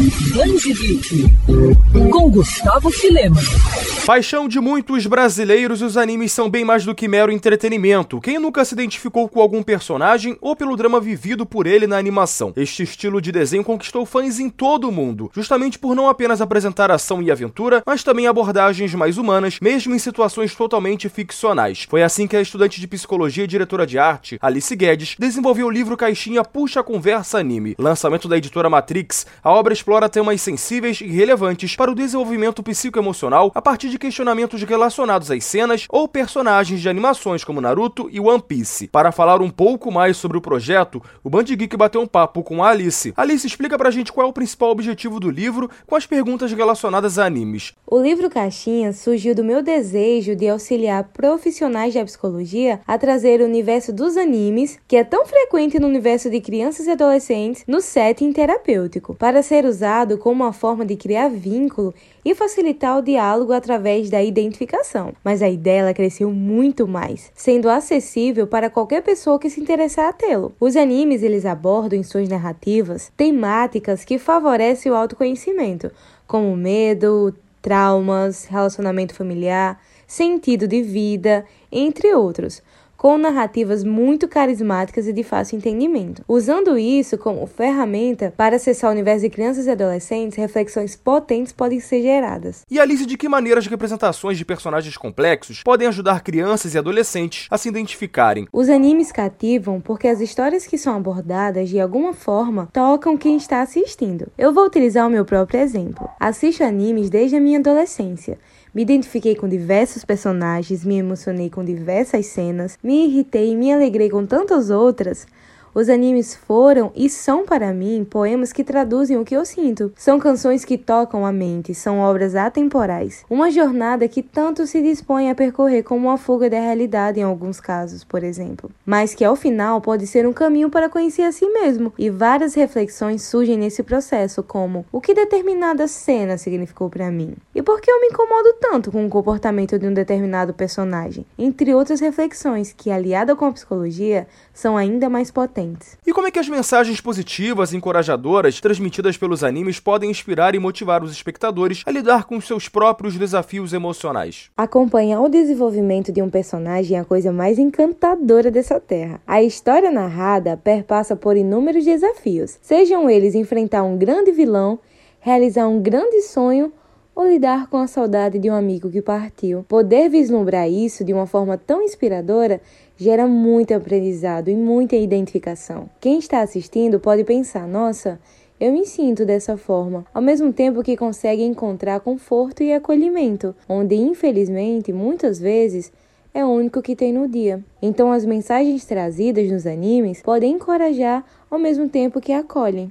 Thank you. Grande Geek, com Gustavo Filema. Paixão de muitos brasileiros, os animes são bem mais do que mero entretenimento. Quem nunca se identificou com algum personagem ou pelo drama vivido por ele na animação? Este estilo de desenho conquistou fãs em todo o mundo, justamente por não apenas apresentar ação e aventura, mas também abordagens mais humanas, mesmo em situações totalmente ficcionais. Foi assim que a estudante de psicologia e diretora de arte, Alice Guedes, desenvolveu o livro Caixinha Puxa Conversa Anime. Lançamento da editora Matrix, a obra explora temas sensíveis e relevantes para o desenvolvimento psicoemocional a partir de questionamentos relacionados às cenas ou personagens de animações como Naruto e One Piece. Para falar um pouco mais sobre o projeto, o Band Geek bateu um papo com a Alice. Alice, explica pra gente qual é o principal objetivo do livro com as perguntas relacionadas a animes. O livro Caixinha surgiu do meu desejo de auxiliar profissionais da psicologia a trazer o universo dos animes, que é tão frequente no universo de crianças e adolescentes, no setting terapêutico, para ser usado como uma forma de criar vínculo e facilitar o diálogo através da identificação. Mas a ideia cresceu muito mais, sendo acessível para qualquer pessoa que se interessar a tê-lo. Os animes eles abordam em suas narrativas temáticas que favorecem o autoconhecimento, como medo, traumas, relacionamento familiar, sentido de vida, entre outros com narrativas muito carismáticas e de fácil entendimento. Usando isso como ferramenta para acessar o universo de crianças e adolescentes, reflexões potentes podem ser geradas. E Alice, de que maneira as representações de personagens complexos podem ajudar crianças e adolescentes a se identificarem? Os animes cativam porque as histórias que são abordadas de alguma forma tocam quem está assistindo. Eu vou utilizar o meu próprio exemplo. Assisto animes desde a minha adolescência me identifiquei com diversos personagens, me emocionei com diversas cenas, me irritei e me alegrei com tantas outras os animes foram e são para mim poemas que traduzem o que eu sinto. São canções que tocam a mente, são obras atemporais. Uma jornada que tanto se dispõe a percorrer como uma fuga da realidade em alguns casos, por exemplo. Mas que ao final pode ser um caminho para conhecer a si mesmo. E várias reflexões surgem nesse processo, como o que determinada cena significou para mim? E por que eu me incomodo tanto com o comportamento de um determinado personagem? Entre outras reflexões que, aliada com a psicologia, são ainda mais potentes e como é que as mensagens positivas e encorajadoras transmitidas pelos animes podem inspirar e motivar os espectadores a lidar com seus próprios desafios emocionais? Acompanhar o desenvolvimento de um personagem é a coisa mais encantadora dessa terra. A história narrada perpassa por inúmeros desafios, sejam eles enfrentar um grande vilão, realizar um grande sonho ou lidar com a saudade de um amigo que partiu. Poder vislumbrar isso de uma forma tão inspiradora gera muito aprendizado e muita identificação. Quem está assistindo pode pensar: nossa, eu me sinto dessa forma, ao mesmo tempo que consegue encontrar conforto e acolhimento, onde infelizmente muitas vezes é o único que tem no dia. Então as mensagens trazidas nos animes podem encorajar ao mesmo tempo que acolhem.